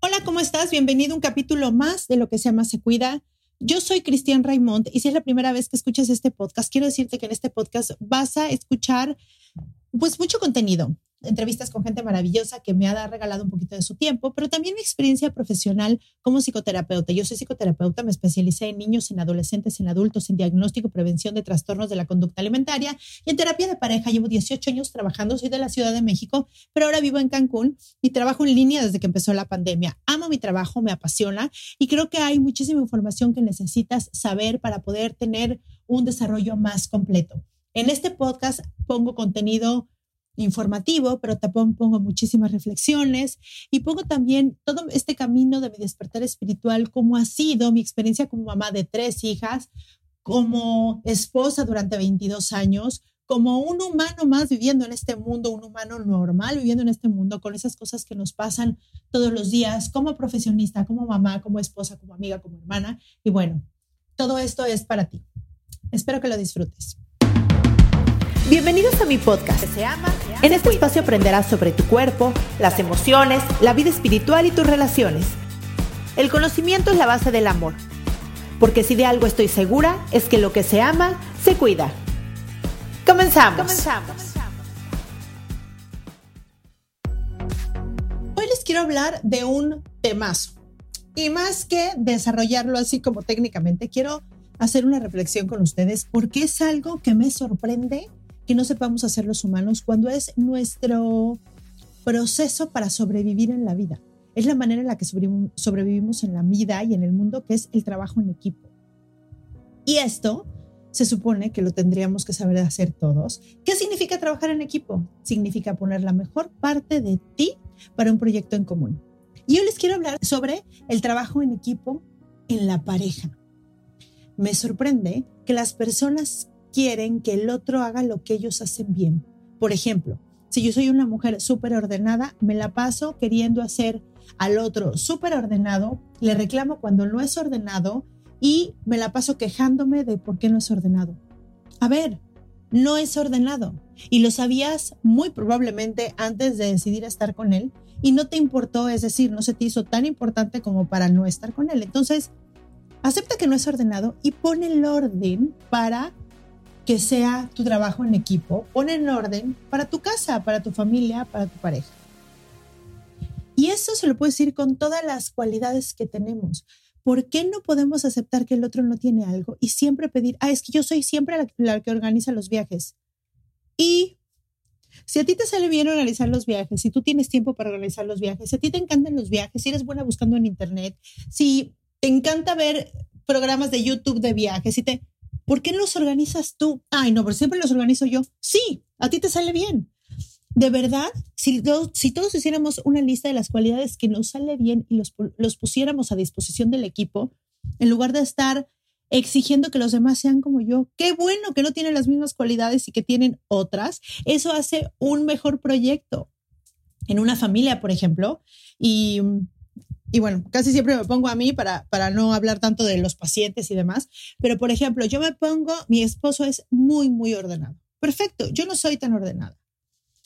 Hola, ¿cómo estás? Bienvenido a un capítulo más de lo que se llama Se Cuida. Yo soy Cristian Raimond y si es la primera vez que escuchas este podcast, quiero decirte que en este podcast vas a escuchar pues mucho contenido, entrevistas con gente maravillosa que me ha regalado un poquito de su tiempo, pero también mi experiencia profesional como psicoterapeuta. Yo soy psicoterapeuta, me especialicé en niños, en adolescentes, en adultos, en diagnóstico prevención de trastornos de la conducta alimentaria y en terapia de pareja. Llevo 18 años trabajando, soy de la Ciudad de México, pero ahora vivo en Cancún y trabajo en línea desde que empezó la pandemia. Amo mi trabajo, me apasiona y creo que hay muchísima información que necesitas saber para poder tener un desarrollo más completo. En este podcast pongo contenido informativo, pero también pongo muchísimas reflexiones y pongo también todo este camino de mi despertar espiritual, cómo ha sido mi experiencia como mamá de tres hijas, como esposa durante 22 años, como un humano más viviendo en este mundo, un humano normal viviendo en este mundo con esas cosas que nos pasan todos los días, como profesionista, como mamá, como esposa, como amiga, como hermana. Y bueno, todo esto es para ti. Espero que lo disfrutes. Bienvenidos a mi podcast. Se ama, en este espacio aprenderás sobre tu cuerpo, las emociones, la vida espiritual y tus relaciones. El conocimiento es la base del amor. Porque si de algo estoy segura es que lo que se ama, se cuida. Comenzamos. Comenzamos. Hoy les quiero hablar de un temazo. Y más que desarrollarlo así como técnicamente, quiero hacer una reflexión con ustedes porque es algo que me sorprende que no sepamos hacer los humanos cuando es nuestro proceso para sobrevivir en la vida. Es la manera en la que sobrevivimos en la vida y en el mundo, que es el trabajo en equipo. Y esto se supone que lo tendríamos que saber hacer todos. ¿Qué significa trabajar en equipo? Significa poner la mejor parte de ti para un proyecto en común. Y hoy les quiero hablar sobre el trabajo en equipo en la pareja. Me sorprende que las personas quieren que el otro haga lo que ellos hacen bien. Por ejemplo, si yo soy una mujer súper ordenada, me la paso queriendo hacer al otro súper ordenado, le reclamo cuando no es ordenado y me la paso quejándome de por qué no es ordenado. A ver, no es ordenado y lo sabías muy probablemente antes de decidir estar con él y no te importó, es decir, no se te hizo tan importante como para no estar con él. Entonces, acepta que no es ordenado y pon el orden para que sea tu trabajo en equipo, pon en orden para tu casa, para tu familia, para tu pareja. Y eso se lo puedo decir con todas las cualidades que tenemos. ¿Por qué no podemos aceptar que el otro no tiene algo y siempre pedir, ah, es que yo soy siempre la, la que organiza los viajes? Y si a ti te sale bien organizar los viajes, si tú tienes tiempo para organizar los viajes, si a ti te encantan los viajes, si eres buena buscando en internet, si te encanta ver programas de YouTube de viajes, si te, ¿Por qué los organizas tú? Ay, no, pero siempre los organizo yo. Sí, a ti te sale bien. De verdad, si, si todos hiciéramos una lista de las cualidades que nos sale bien y los, los pusiéramos a disposición del equipo, en lugar de estar exigiendo que los demás sean como yo. Qué bueno que no tienen las mismas cualidades y que tienen otras. Eso hace un mejor proyecto. En una familia, por ejemplo, y y bueno, casi siempre me pongo a mí para, para no hablar tanto de los pacientes y demás, pero por ejemplo, yo me pongo, mi esposo es muy, muy ordenado. Perfecto, yo no soy tan ordenada.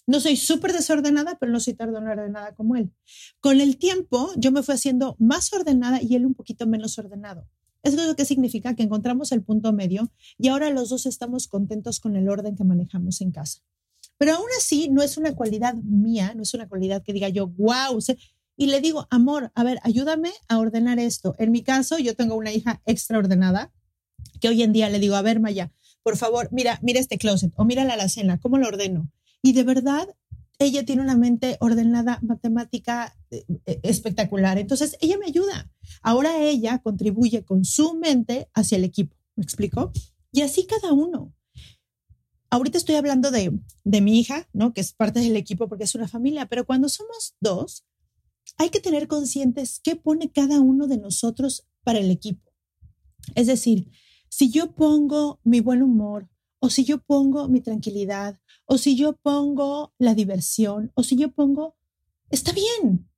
No soy súper desordenada, pero no soy tan ordenada como él. Con el tiempo, yo me fui haciendo más ordenada y él un poquito menos ordenado. Eso es lo que significa que encontramos el punto medio y ahora los dos estamos contentos con el orden que manejamos en casa. Pero aún así, no es una cualidad mía, no es una cualidad que diga yo, wow, y le digo, amor, a ver, ayúdame a ordenar esto. En mi caso, yo tengo una hija extraordenada que hoy en día le digo, a ver, Maya, por favor, mira, mira este closet o mira la alacena, ¿cómo lo ordeno? Y de verdad, ella tiene una mente ordenada, matemática eh, eh, espectacular. Entonces, ella me ayuda. Ahora ella contribuye con su mente hacia el equipo. ¿Me explico? Y así cada uno. Ahorita estoy hablando de, de mi hija, ¿no? Que es parte del equipo porque es una familia, pero cuando somos dos, hay que tener conscientes qué pone cada uno de nosotros para el equipo. Es decir, si yo pongo mi buen humor, o si yo pongo mi tranquilidad, o si yo pongo la diversión, o si yo pongo, está bien.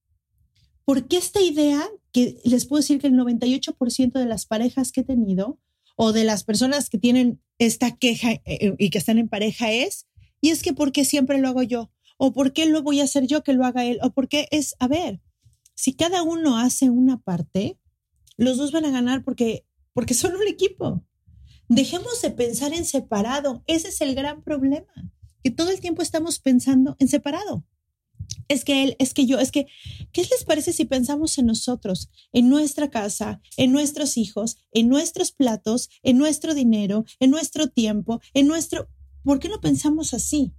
Porque esta idea, que les puedo decir que el 98% de las parejas que he tenido, o de las personas que tienen esta queja eh, eh, y que están en pareja es, y es que porque siempre lo hago yo, o por qué lo voy a hacer yo que lo haga él, o por qué es, a ver, si cada uno hace una parte, los dos van a ganar porque, porque son un equipo. Dejemos de pensar en separado. Ese es el gran problema, que todo el tiempo estamos pensando en separado. Es que él, es que yo, es que, ¿qué les parece si pensamos en nosotros, en nuestra casa, en nuestros hijos, en nuestros platos, en nuestro dinero, en nuestro tiempo, en nuestro... ¿Por qué no pensamos así?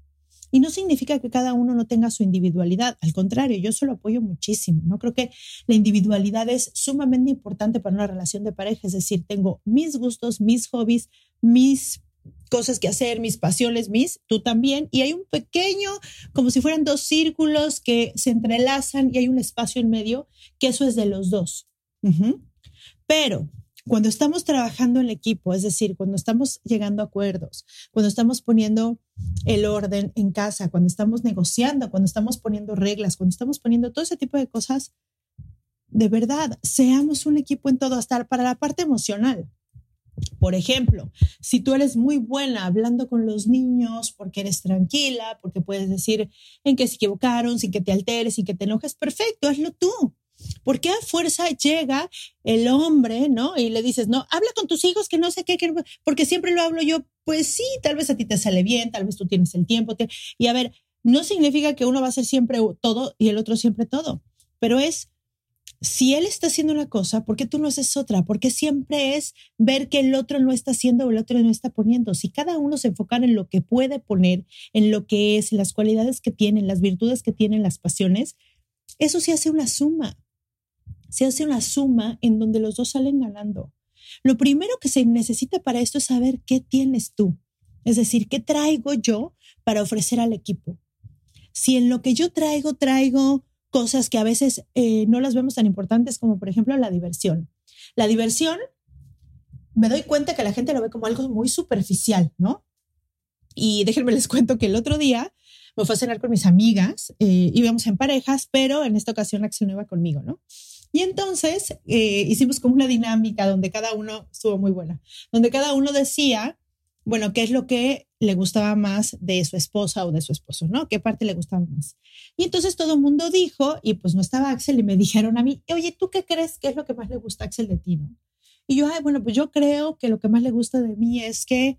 Y no significa que cada uno no tenga su individualidad. Al contrario, yo se lo apoyo muchísimo. No creo que la individualidad es sumamente importante para una relación de pareja. Es decir, tengo mis gustos, mis hobbies, mis cosas que hacer, mis pasiones, mis, tú también. Y hay un pequeño, como si fueran dos círculos que se entrelazan y hay un espacio en medio, que eso es de los dos. Pero cuando estamos trabajando en equipo, es decir, cuando estamos llegando a acuerdos, cuando estamos poniendo el orden en casa, cuando estamos negociando, cuando estamos poniendo reglas, cuando estamos poniendo todo ese tipo de cosas, de verdad, seamos un equipo en todo, hasta para la parte emocional. Por ejemplo, si tú eres muy buena hablando con los niños porque eres tranquila, porque puedes decir en qué se equivocaron, sin que te alteres, sin que te enojes, perfecto, hazlo tú. ¿Por qué a fuerza llega el hombre, no? Y le dices, no, habla con tus hijos que no sé qué, porque siempre lo hablo yo. Pues sí, tal vez a ti te sale bien, tal vez tú tienes el tiempo. y a ver, no significa que uno va a hacer siempre todo y el otro siempre todo, pero es, si él está haciendo una cosa, ¿por qué tú no haces otra? Porque siempre es ver que el otro no está haciendo o el otro no está poniendo. Si cada uno se enfocara en lo que puede poner, en lo que es, en las cualidades que tienen, las virtudes que tienen, las pasiones, eso sí hace una suma se hace una suma en donde los dos salen ganando. Lo primero que se necesita para esto es saber qué tienes tú, es decir, qué traigo yo para ofrecer al equipo. Si en lo que yo traigo traigo cosas que a veces eh, no las vemos tan importantes como por ejemplo la diversión. La diversión, me doy cuenta que la gente lo ve como algo muy superficial, ¿no? Y déjenme les cuento que el otro día me fue a cenar con mis amigas, eh, íbamos en parejas, pero en esta ocasión Axel no iba conmigo, ¿no? Y entonces eh, hicimos como una dinámica donde cada uno estuvo muy buena, donde cada uno decía, bueno, qué es lo que le gustaba más de su esposa o de su esposo, ¿no? ¿Qué parte le gustaba más? Y entonces todo el mundo dijo, y pues no estaba Axel, y me dijeron a mí, oye, ¿tú qué crees que es lo que más le gusta a Axel de ti, no? Y yo, ay, bueno, pues yo creo que lo que más le gusta de mí es que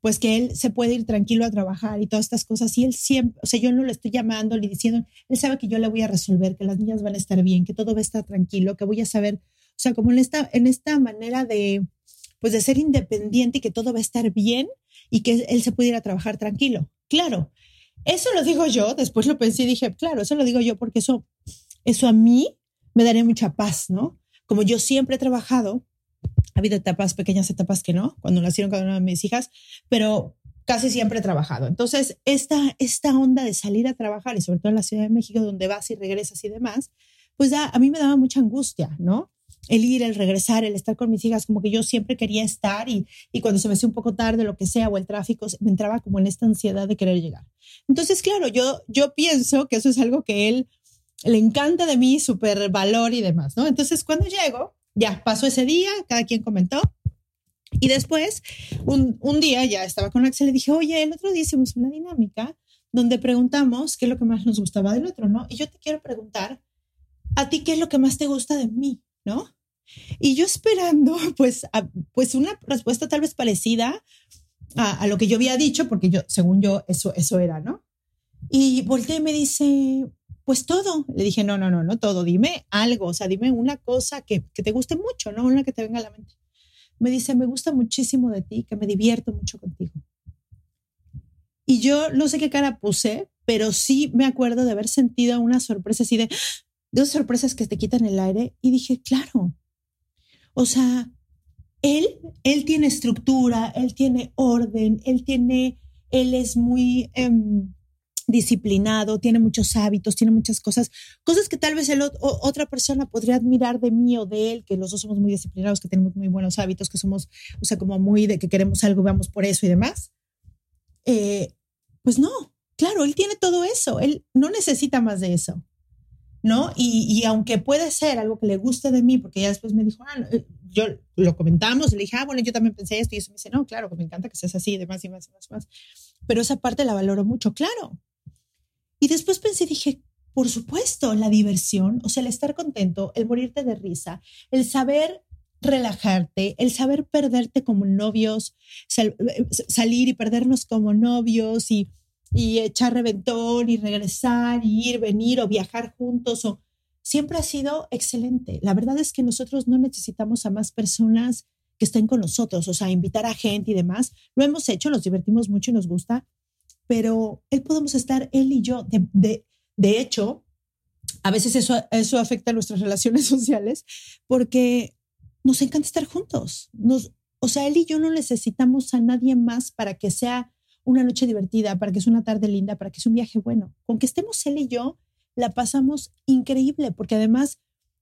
pues que él se puede ir tranquilo a trabajar y todas estas cosas. Y él siempre, o sea, yo no le estoy llamando ni diciendo, él sabe que yo le voy a resolver, que las niñas van a estar bien, que todo va a estar tranquilo, que voy a saber, o sea, como en esta, en esta manera de, pues de ser independiente y que todo va a estar bien y que él se puede ir a trabajar tranquilo. Claro, eso lo digo yo, después lo pensé y dije, claro, eso lo digo yo porque eso, eso a mí me daría mucha paz, ¿no? Como yo siempre he trabajado, ha habido etapas, pequeñas etapas que no, cuando nacieron cada una de mis hijas, pero casi siempre he trabajado. Entonces, esta, esta onda de salir a trabajar, y sobre todo en la Ciudad de México, donde vas y regresas y demás, pues a mí me daba mucha angustia, ¿no? El ir, el regresar, el estar con mis hijas, como que yo siempre quería estar y, y cuando se me hacía un poco tarde, lo que sea, o el tráfico, me entraba como en esta ansiedad de querer llegar. Entonces, claro, yo, yo pienso que eso es algo que él le encanta de mí, súper valor y demás, ¿no? Entonces, cuando llego, ya pasó ese día, cada quien comentó. Y después, un, un día ya estaba con Axel y dije, oye, el otro día hicimos una dinámica donde preguntamos qué es lo que más nos gustaba del otro, ¿no? Y yo te quiero preguntar, ¿a ti qué es lo que más te gusta de mí, ¿no? Y yo esperando, pues, pues una respuesta tal vez parecida a, a, lo que yo había dicho, porque yo, según yo, eso, eso era, ¿no? Y volteé y me dice, pues todo. Le dije, no, no, no, no todo, dime algo, o sea, dime una cosa que, que te guste mucho, ¿no? Una que te venga a la mente. Me dice, me gusta muchísimo de ti, que me divierto mucho contigo. Y yo no sé qué cara puse, pero sí me acuerdo de haber sentido una sorpresa así de, esas sorpresas que te quitan el aire. Y dije, claro, o sea, él, él tiene estructura, él tiene orden, él tiene, él es muy em, disciplinado, tiene muchos hábitos, tiene muchas cosas, cosas que tal vez el, otra persona podría admirar de mí o de él, que los dos somos muy disciplinados, que tenemos muy buenos hábitos, que somos, o sea, como muy de que queremos algo, vamos por eso y demás. Eh, pues no, claro, él tiene todo eso, él no necesita más de eso. ¿no? Y, y, aunque puede ser algo que le guste de mí, porque ya después me dijo, ah, eh, yo lo comentamos, le dije, ah, bueno, yo también pensé esto, y eso me dice, no, claro, que me encanta que seas así, de más y más y más y más. Pero esa parte la valoro mucho, claro. Y después pensé, dije, por supuesto, la diversión, o sea, el estar contento, el morirte de risa, el saber relajarte, el saber perderte como novios, eh, salir y perdernos como novios y y echar reventón y regresar y ir, venir o viajar juntos o siempre ha sido excelente. La verdad es que nosotros no necesitamos a más personas que estén con nosotros, o sea, invitar a gente y demás. Lo hemos hecho, nos divertimos mucho y nos gusta, pero él podemos estar, él y yo. De, de, de hecho, a veces eso, eso afecta a nuestras relaciones sociales porque nos encanta estar juntos. Nos, o sea, él y yo no necesitamos a nadie más para que sea una noche divertida, para que sea una tarde linda, para que sea un viaje bueno. Con que estemos él y yo, la pasamos increíble, porque además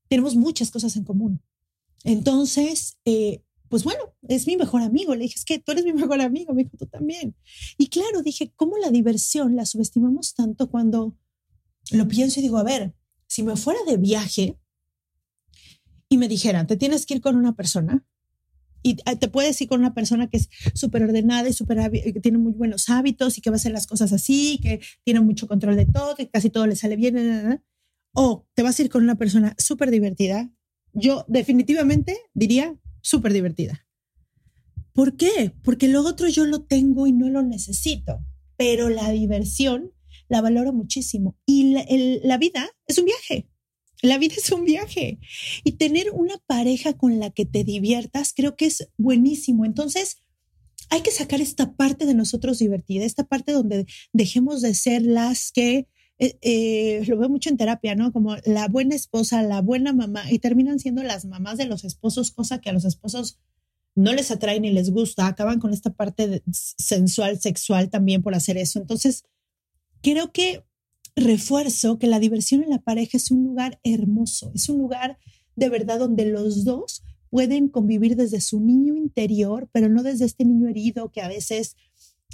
tenemos muchas cosas en común. Entonces, eh, pues bueno, es mi mejor amigo. Le dije, es que tú eres mi mejor amigo, me dijo, tú también. Y claro, dije, ¿cómo la diversión la subestimamos tanto cuando lo pienso y digo, a ver, si me fuera de viaje y me dijeran, te tienes que ir con una persona, y ah, te puedes ir con una persona que es súper ordenada y súper que tiene muy buenos hábitos y que va a hacer las cosas así, que tiene mucho control de todo, que casi todo le sale bien. O te vas a ir con una persona súper divertida. Yo definitivamente diría súper divertida. ¿Por qué? Porque lo otro yo lo tengo y no lo necesito, pero la diversión la valoro muchísimo. Y la vida es un viaje. La vida es un viaje y tener una pareja con la que te diviertas creo que es buenísimo. Entonces, hay que sacar esta parte de nosotros divertida, esta parte donde dejemos de ser las que, eh, eh, lo veo mucho en terapia, ¿no? Como la buena esposa, la buena mamá, y terminan siendo las mamás de los esposos, cosa que a los esposos no les atrae ni les gusta, acaban con esta parte sensual, sexual también por hacer eso. Entonces, creo que refuerzo que la diversión en la pareja es un lugar hermoso, es un lugar de verdad donde los dos pueden convivir desde su niño interior, pero no desde este niño herido que a veces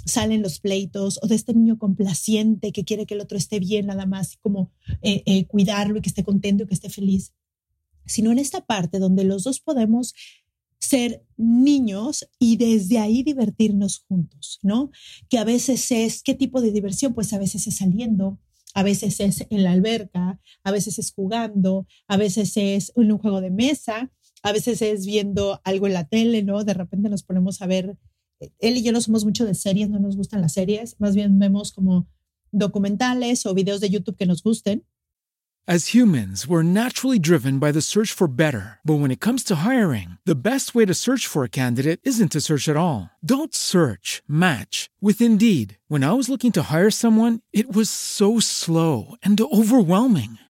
salen los pleitos o de este niño complaciente que quiere que el otro esté bien nada más como eh, eh, cuidarlo y que esté contento y que esté feliz, sino en esta parte donde los dos podemos ser niños y desde ahí divertirnos juntos, ¿no? Que a veces es, ¿qué tipo de diversión? Pues a veces es saliendo, a veces es en la alberca, a veces es jugando, a veces es un juego de mesa, a veces es viendo algo en la tele, ¿no? De repente nos ponemos a ver, él y yo no somos mucho de series, no nos gustan las series, más bien vemos como documentales o videos de YouTube que nos gusten. As humans, we're naturally driven by the search for better. But when it comes to hiring, the best way to search for a candidate isn't to search at all. Don't search, match with Indeed. When I was looking to hire someone, it was so slow and overwhelming.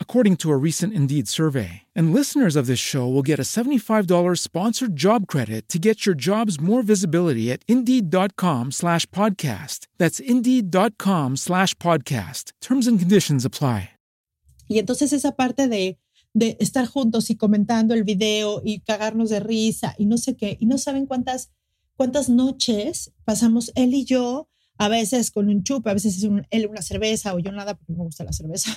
according to a recent Indeed survey. And listeners of this show will get a $75 sponsored job credit to get your jobs more visibility at Indeed.com slash podcast. That's Indeed.com slash podcast. Terms and conditions apply. Y entonces esa parte de, de estar juntos y comentando el video y cagarnos de risa y no sé qué, y no saben cuántas, cuántas noches pasamos él y yo, a veces con un chupe, a veces es él una cerveza o yo nada porque no me gusta la cerveza,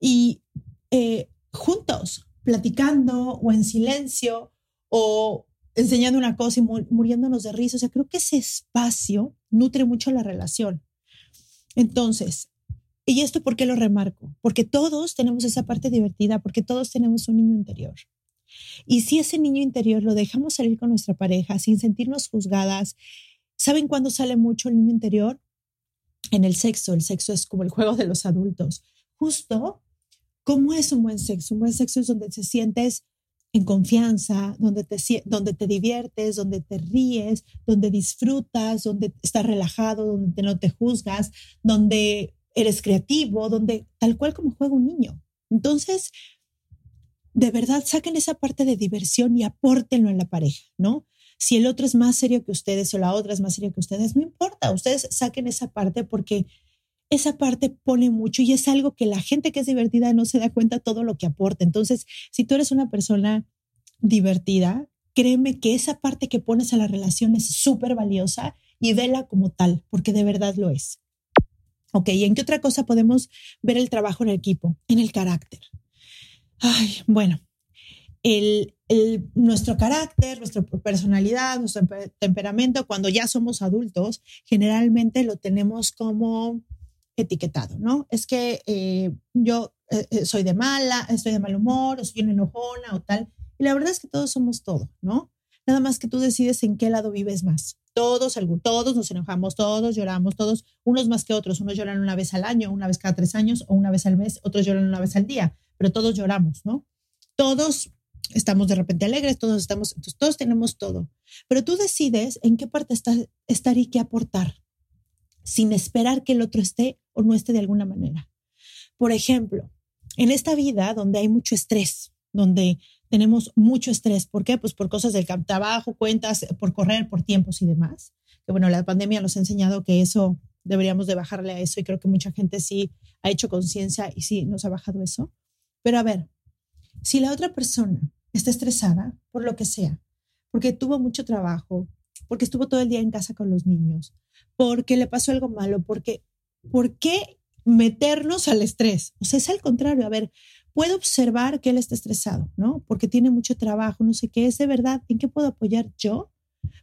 y eh, juntos, platicando o en silencio o enseñando una cosa y muriéndonos de risa. O sea, creo que ese espacio nutre mucho la relación. Entonces, ¿y esto por qué lo remarco? Porque todos tenemos esa parte divertida, porque todos tenemos un niño interior. Y si ese niño interior lo dejamos salir con nuestra pareja sin sentirnos juzgadas, ¿saben cuándo sale mucho el niño interior? En el sexo. El sexo es como el juego de los adultos. Justo, ¿cómo es un buen sexo? Un buen sexo es donde te sientes en confianza, donde te, donde te diviertes, donde te ríes, donde disfrutas, donde estás relajado, donde no te juzgas, donde eres creativo, donde tal cual como juega un niño. Entonces, de verdad, saquen esa parte de diversión y apórtenlo en la pareja, ¿no? Si el otro es más serio que ustedes o la otra es más seria que ustedes, no importa, ustedes saquen esa parte porque esa parte pone mucho y es algo que la gente que es divertida no se da cuenta todo lo que aporta. Entonces, si tú eres una persona divertida, créeme que esa parte que pones a la relación es súper valiosa y vela como tal, porque de verdad lo es. Ok, ¿y en qué otra cosa podemos ver el trabajo en el equipo? En el carácter. Ay, bueno, el, nuestro carácter, nuestra personalidad, nuestro temperamento, cuando ya somos adultos, generalmente lo tenemos como etiquetado, ¿no? Es que eh, yo eh, eh, soy de mala, estoy de mal humor, o soy una enojona o tal. Y la verdad es que todos somos todo, ¿no? Nada más que tú decides en qué lado vives más. Todos, todos nos enojamos, todos lloramos, todos, unos más que otros. Unos lloran una vez al año, una vez cada tres años o una vez al mes, otros lloran una vez al día, pero todos lloramos, ¿no? Todos estamos de repente alegres, todos estamos, todos tenemos todo. Pero tú decides en qué parte está, estar y qué aportar sin esperar que el otro esté o no esté de alguna manera. Por ejemplo, en esta vida donde hay mucho estrés, donde tenemos mucho estrés, ¿por qué? Pues por cosas del trabajo, cuentas, por correr, por tiempos y demás. Que bueno, la pandemia nos ha enseñado que eso deberíamos de bajarle a eso y creo que mucha gente sí ha hecho conciencia y sí nos ha bajado eso. Pero a ver, si la otra persona está estresada por lo que sea, porque tuvo mucho trabajo, porque estuvo todo el día en casa con los niños, porque le pasó algo malo, porque, ¿por qué meternos al estrés? O sea, es al contrario, a ver, puedo observar que él está estresado, ¿no? Porque tiene mucho trabajo, no sé qué, es de verdad, ¿en qué puedo apoyar yo?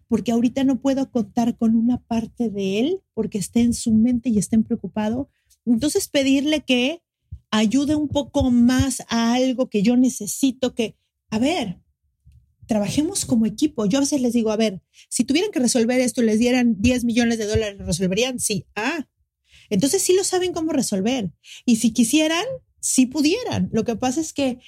Porque ahorita no puedo contar con una parte de él porque esté en su mente y esté preocupado. Entonces, pedirle que ayude un poco más a algo que yo necesito que, a ver, trabajemos como equipo. Yo a veces les digo, a ver, si tuvieran que resolver esto, les dieran 10 millones de dólares, ¿lo resolverían? Sí. Ah, entonces sí lo saben cómo resolver. Y si quisieran, sí pudieran. Lo que pasa es que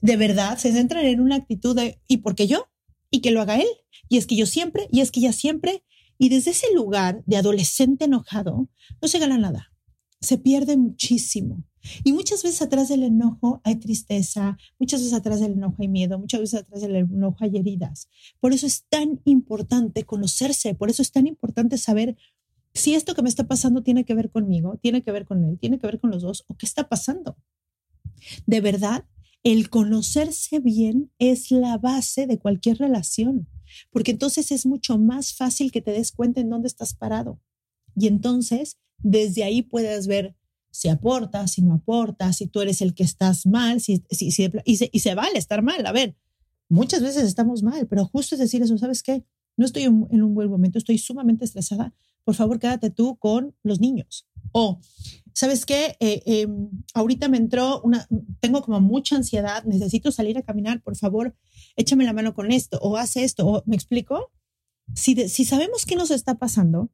de verdad se centran en una actitud de, ¿y por qué yo? Y que lo haga él. Y es que yo siempre, y es que ya siempre. Y desde ese lugar de adolescente enojado, no se gana nada. Se pierde muchísimo. Y muchas veces atrás del enojo hay tristeza, muchas veces atrás del enojo hay miedo, muchas veces atrás del enojo hay heridas. Por eso es tan importante conocerse, por eso es tan importante saber si esto que me está pasando tiene que ver conmigo, tiene que ver con él, tiene que ver con los dos o qué está pasando. De verdad, el conocerse bien es la base de cualquier relación, porque entonces es mucho más fácil que te des cuenta en dónde estás parado. Y entonces, desde ahí puedes ver si aportas, si no aportas, si tú eres el que estás mal, si, si, si y, se, y se vale estar mal. A ver, muchas veces estamos mal, pero justo es decir eso, ¿sabes qué? No estoy en, un buen momento, estoy sumamente estresada. Por favor, quédate tú con los niños. O, ¿sabes qué? Eh, em, ahorita me entró una, tengo como mucha ansiedad, necesito salir a caminar, por favor, échame la mano con esto, o haz esto, o, ¿me explico? Si, si sabemos qué nos está pasando,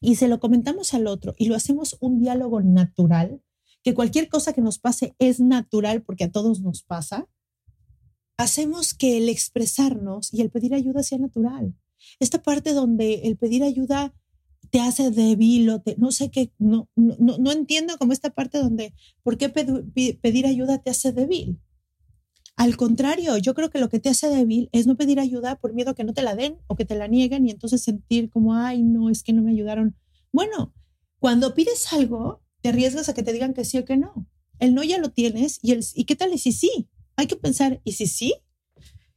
y se lo comentamos al otro y lo hacemos un diálogo natural, que cualquier cosa que nos pase es natural porque a todos nos pasa, hacemos que el expresarnos y el pedir ayuda sea natural. Esta parte donde el pedir ayuda te hace débil o te, no sé qué, no, no, no entiendo como esta parte donde, ¿por qué pedir ayuda te hace débil? Al contrario, yo creo que lo que te hace débil es no pedir ayuda por miedo a que no te la den o que te la nieguen y entonces sentir como, ay, no, es que no me ayudaron. Bueno, cuando pides algo, te arriesgas a que te digan que sí o que no. El no ya lo tienes y, el, ¿y qué tal y si sí? Hay que pensar, ¿y si sí?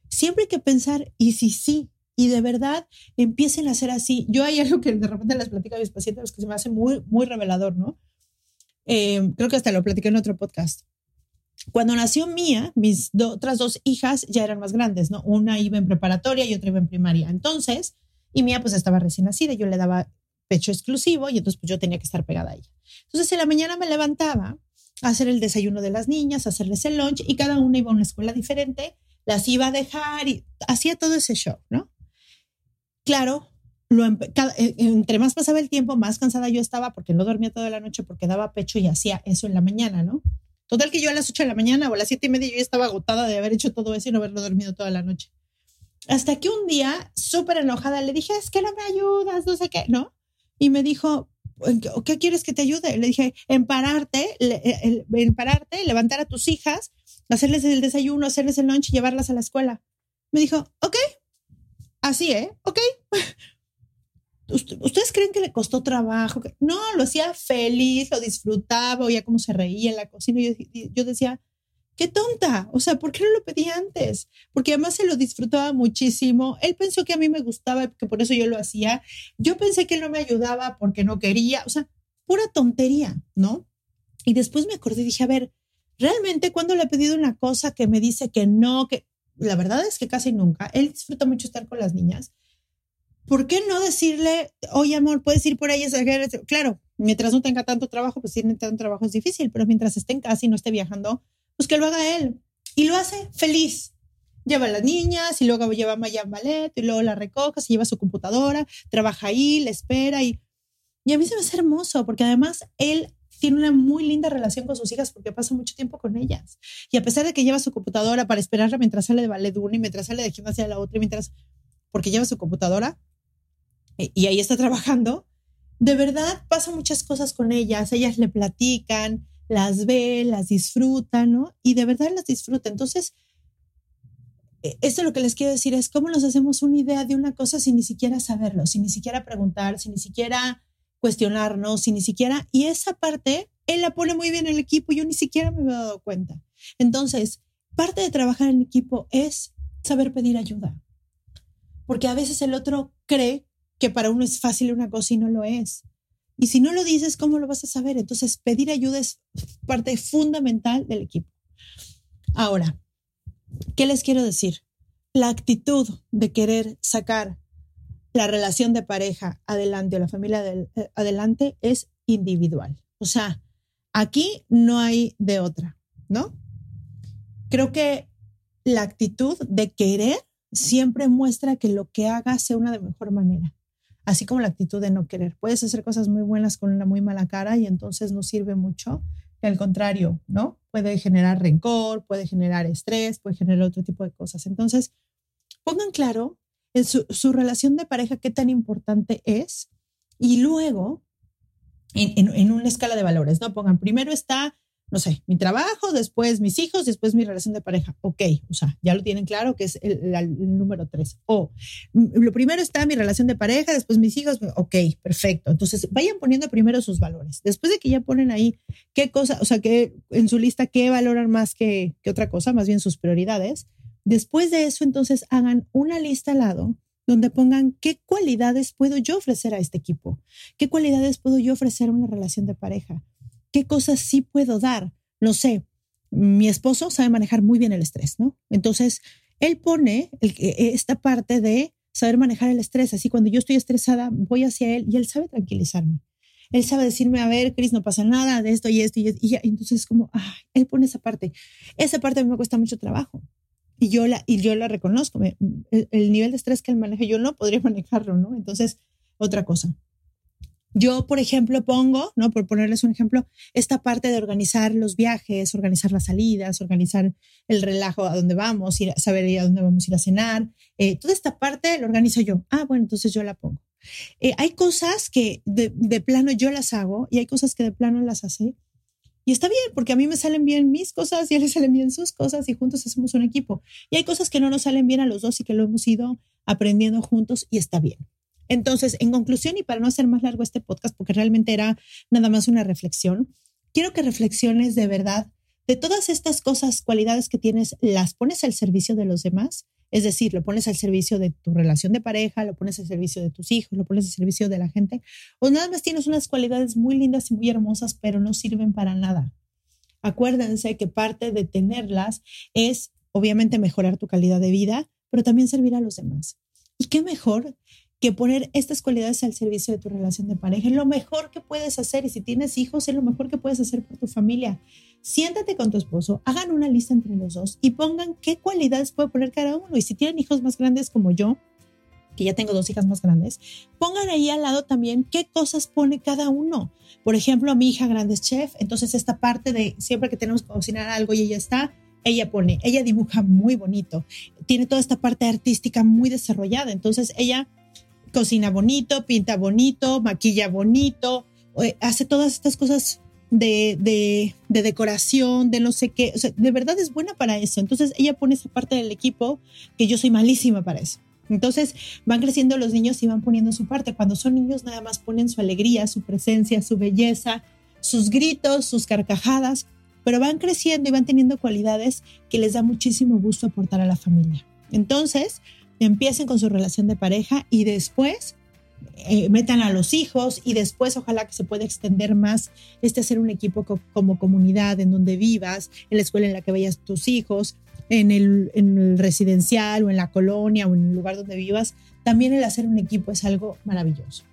Siempre hay que pensar, ¿y si sí? Y de verdad empiecen a hacer así. Yo hay algo que de repente les platico a mis pacientes que se me hace muy, muy revelador, ¿no? Eh, creo que hasta lo platiqué en otro podcast Cuando nació Mía, mis otras dos hijas ya eran más grandes, ¿no? Una iba en preparatoria y otra iba en primaria. Entonces, y Mía pues estaba recién nacida, yo le daba pecho exclusivo y entonces pues yo tenía que estar pegada a ella. Entonces en la mañana me levantaba a hacer el desayuno de las niñas, a hacerles el lunch y cada una iba a una escuela diferente, las iba a dejar y hacía todo ese show, ¿no? Claro, lo, eh, entre más pasaba el tiempo, más cansada yo estaba porque no dormía toda la noche porque daba pecho y hacía eso en la mañana, ¿no? Total que yo a las 8 de la mañana o a las siete y media yo estaba agotada de haber hecho todo eso y no haberlo dormido toda la noche. Hasta que un día, súper enojada, le dije, es que no me ayudas, no sé qué, ¿no? Y me dijo, ¿qué quieres que te ayude? Le dije, en pararte, eh, en pararte, levantar a tus hijas, hacerles el desayuno, hacerles el lunch y llevarlas a la escuela. Me dijo, ok, así, ¿eh? Ok. ¿Ustedes creen que le costó trabajo? No, lo hacía feliz, lo disfrutaba, oía cómo se reía en la cocina. Yo, decía, qué tonta, o sea, ¿por qué no lo pedí antes? Porque además se lo disfrutaba muchísimo. Él pensó que a mí me gustaba, que por eso yo lo hacía. Yo pensé que él no me ayudaba porque no quería, o sea, pura tontería, ¿no? Y después me acordé y dije, a ver, realmente cuando le he pedido una cosa que me dice que no, que la verdad es que casi nunca. Él disfruta mucho estar con las niñas ¿por qué no decirle, oye amor, puedes ir por ahí? Claro, mientras no tenga tanto trabajo, pues tiene tanto trabajo es difícil, pero mientras esté en casa y no esté viajando, pues que lo haga él. Y lo hace feliz. Lleva a las niñas y luego lleva a Maya ballet y luego la recoge, se lleva su computadora, trabaja ahí, le espera y, y a mí se me hace hermoso porque además él tiene una muy linda relación con sus hijas porque pasa mucho tiempo con ellas. Y a pesar de que lleva su computadora para esperarla mientras sale de ballet una y mientras sale de gimnasia a la otra y mientras, porque lleva su computadora, y ahí está trabajando, de verdad pasa muchas cosas con ellas, ellas le platican, las ve, las disfrutan, ¿no? Y de verdad las disfruta. Entonces, e, esto lo que les quiero decir es cómo nos hacemos una idea de una cosa sin ni siquiera saberlo, sin ni siquiera preguntar, sin ni siquiera cuestionarnos, sin ni siquiera, y esa parte, él la pone muy bien en el equipo, yo ni siquiera me había dado cuenta. Entonces, parte de trabajar en equipo es saber pedir ayuda, porque a veces el otro cree que para uno es fácil una cosa y no lo es. Y si no lo dices, ¿cómo lo vas a saber? Entonces, pedir ayuda es parte fundamental del equipo. Ahora, ¿qué les quiero decir? La actitud de querer sacar la relación de pareja adelante o la familia eh, adelante es individual. O sea, aquí no hay de otra, ¿no? Creo que la actitud de querer siempre muestra que lo que hagas sea una de mejor manera así como la actitud de no querer. Puedes hacer cosas muy buenas con una muy mala cara y entonces no sirve mucho. al contrario, ¿no? Puede generar rencor, puede generar estrés, puede generar otro tipo de cosas. Entonces, pongan claro en su, relación de pareja qué tan importante es y luego en, una escala de valores, ¿no? Pongan, primero está no sé, mi trabajo, después mis hijos, después mi relación de pareja. Ok, o sea, ya lo tienen claro que es el, número tres. O lo primero está mi relación de pareja, después mis hijos. Ok, perfecto. Entonces vayan poniendo primero sus valores. Después de que ya ponen ahí qué cosa, o sea, que en su lista qué valoran más que, que otra cosa, más bien sus prioridades. Después de eso, entonces hagan una lista al lado donde pongan qué cualidades puedo yo ofrecer a este equipo, qué cualidades puedo yo ofrecer a una relación de pareja qué cosas sí puedo dar. No sé, mi esposo sabe manejar muy bien el estrés, ¿no? Entonces, él pone esta parte de saber manejar el estrés. Así cuando yo estoy estresada, voy hacia él y él sabe tranquilizarme. Él sabe decirme, a ver, Cris, no pasa nada de esto y esto y, esto, y entonces como, ay, él pone esa parte. Esa parte a mí me cuesta mucho trabajo. Y yo la, y yo la reconozco. el, el, nivel de estrés que él maneja, yo no podría manejarlo, ¿no? Entonces, otra cosa. Yo, por ejemplo, pongo, ¿no? Por ponerles un ejemplo, esta parte de organizar los viajes, organizar las salidas, organizar el relajo a dónde vamos, saber a dónde vamos a ir a cenar. Eh, toda esta parte la organizo yo. Ah, bueno, entonces yo la pongo. Eh, hay cosas que de, de, plano yo las hago y hay cosas que de plano las hace. Y está bien, porque a mí me salen bien mis cosas y a él le salen bien sus cosas y juntos hacemos un equipo. Y hay cosas que no nos salen bien a los dos y que lo hemos ido aprendiendo juntos y está bien. Entonces, en conclusión, y para no hacer más largo este podcast, porque realmente era nada más una reflexión, quiero que reflexiones de verdad de todas estas cosas, cualidades que tienes, las pones al servicio de los demás. Es decir, lo pones al servicio de tu relación de pareja, lo pones al servicio de tus hijos, lo pones al servicio de la gente, o nada más tienes unas cualidades muy lindas y muy hermosas, pero no sirven para nada. Acuérdense que parte de tenerlas es obviamente mejorar tu calidad de vida, pero también servir a los demás. ¿Y qué mejor que poner estas cualidades al servicio de tu relación de pareja? Es lo mejor que puedes hacer y si tienes hijos, es lo mejor que puedes hacer por tu familia. Siéntate con tu esposo, hagan una lista entre los dos y pongan qué cualidades puede poner cada uno. Y si tienen hijos más grandes como yo, que ya tengo dos hijas más grandes, pongan ahí al lado también qué cosas pone cada uno. Por ejemplo, mi hija grande es chef, entonces esta parte de siempre que tenemos que cocinar algo y ella está, ella pone, ella dibuja muy bonito, tiene toda esta parte artística muy desarrollada, entonces ella cocina bonito, pinta bonito, maquilla bonito, eh, hace todas estas cosas de, de, de, decoración, de no sé qué, o sea, de verdad es buena para eso, entonces ella pone esa parte del equipo que yo soy malísima para eso. Entonces van creciendo los niños y van poniendo su parte. Cuando son niños nada más ponen su alegría, su presencia, su belleza, sus gritos, sus carcajadas, pero van creciendo y van teniendo cualidades que les da muchísimo gusto aportar a la familia. Entonces, empiecen con su relación de pareja y después eh, metan a los hijos y después ojalá que se pueda extender más este hacer un equipo como comunidad en donde vivas, en la escuela en la que veas tus hijos, en el, en el residencial o en la colonia o en el lugar donde vivas, también el hacer un equipo es algo maravilloso.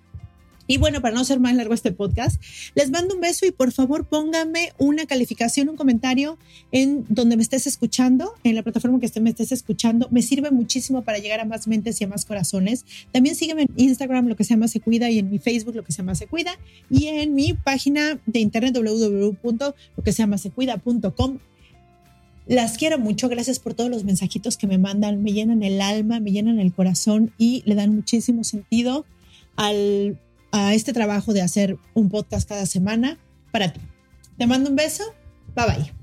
Y bueno, para no ser más largo este podcast, les mando un beso y por favor pónganme una calificación, un comentario en donde me estés escuchando, en la plataforma que me estés escuchando. Me sirve muchísimo para llegar a más mentes y a más corazones. También sígueme en Instagram, lo que se llama Se Cuida, y en mi Facebook, lo que se llama Se Cuida, y en mi página de internet www.loqueseamasecuida.com. Las quiero mucho, gracias por todos los mensajitos que me mandan, me llenan el alma, me llenan el corazón y le dan muchísimo sentido al a este trabajo de hacer un podcast cada semana para ti. Te mando un beso. Bye bye.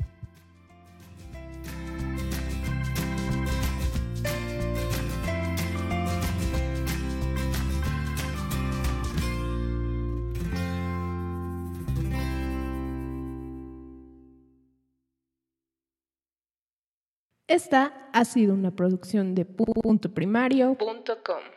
Esta ha sido una producción de punto primario.com.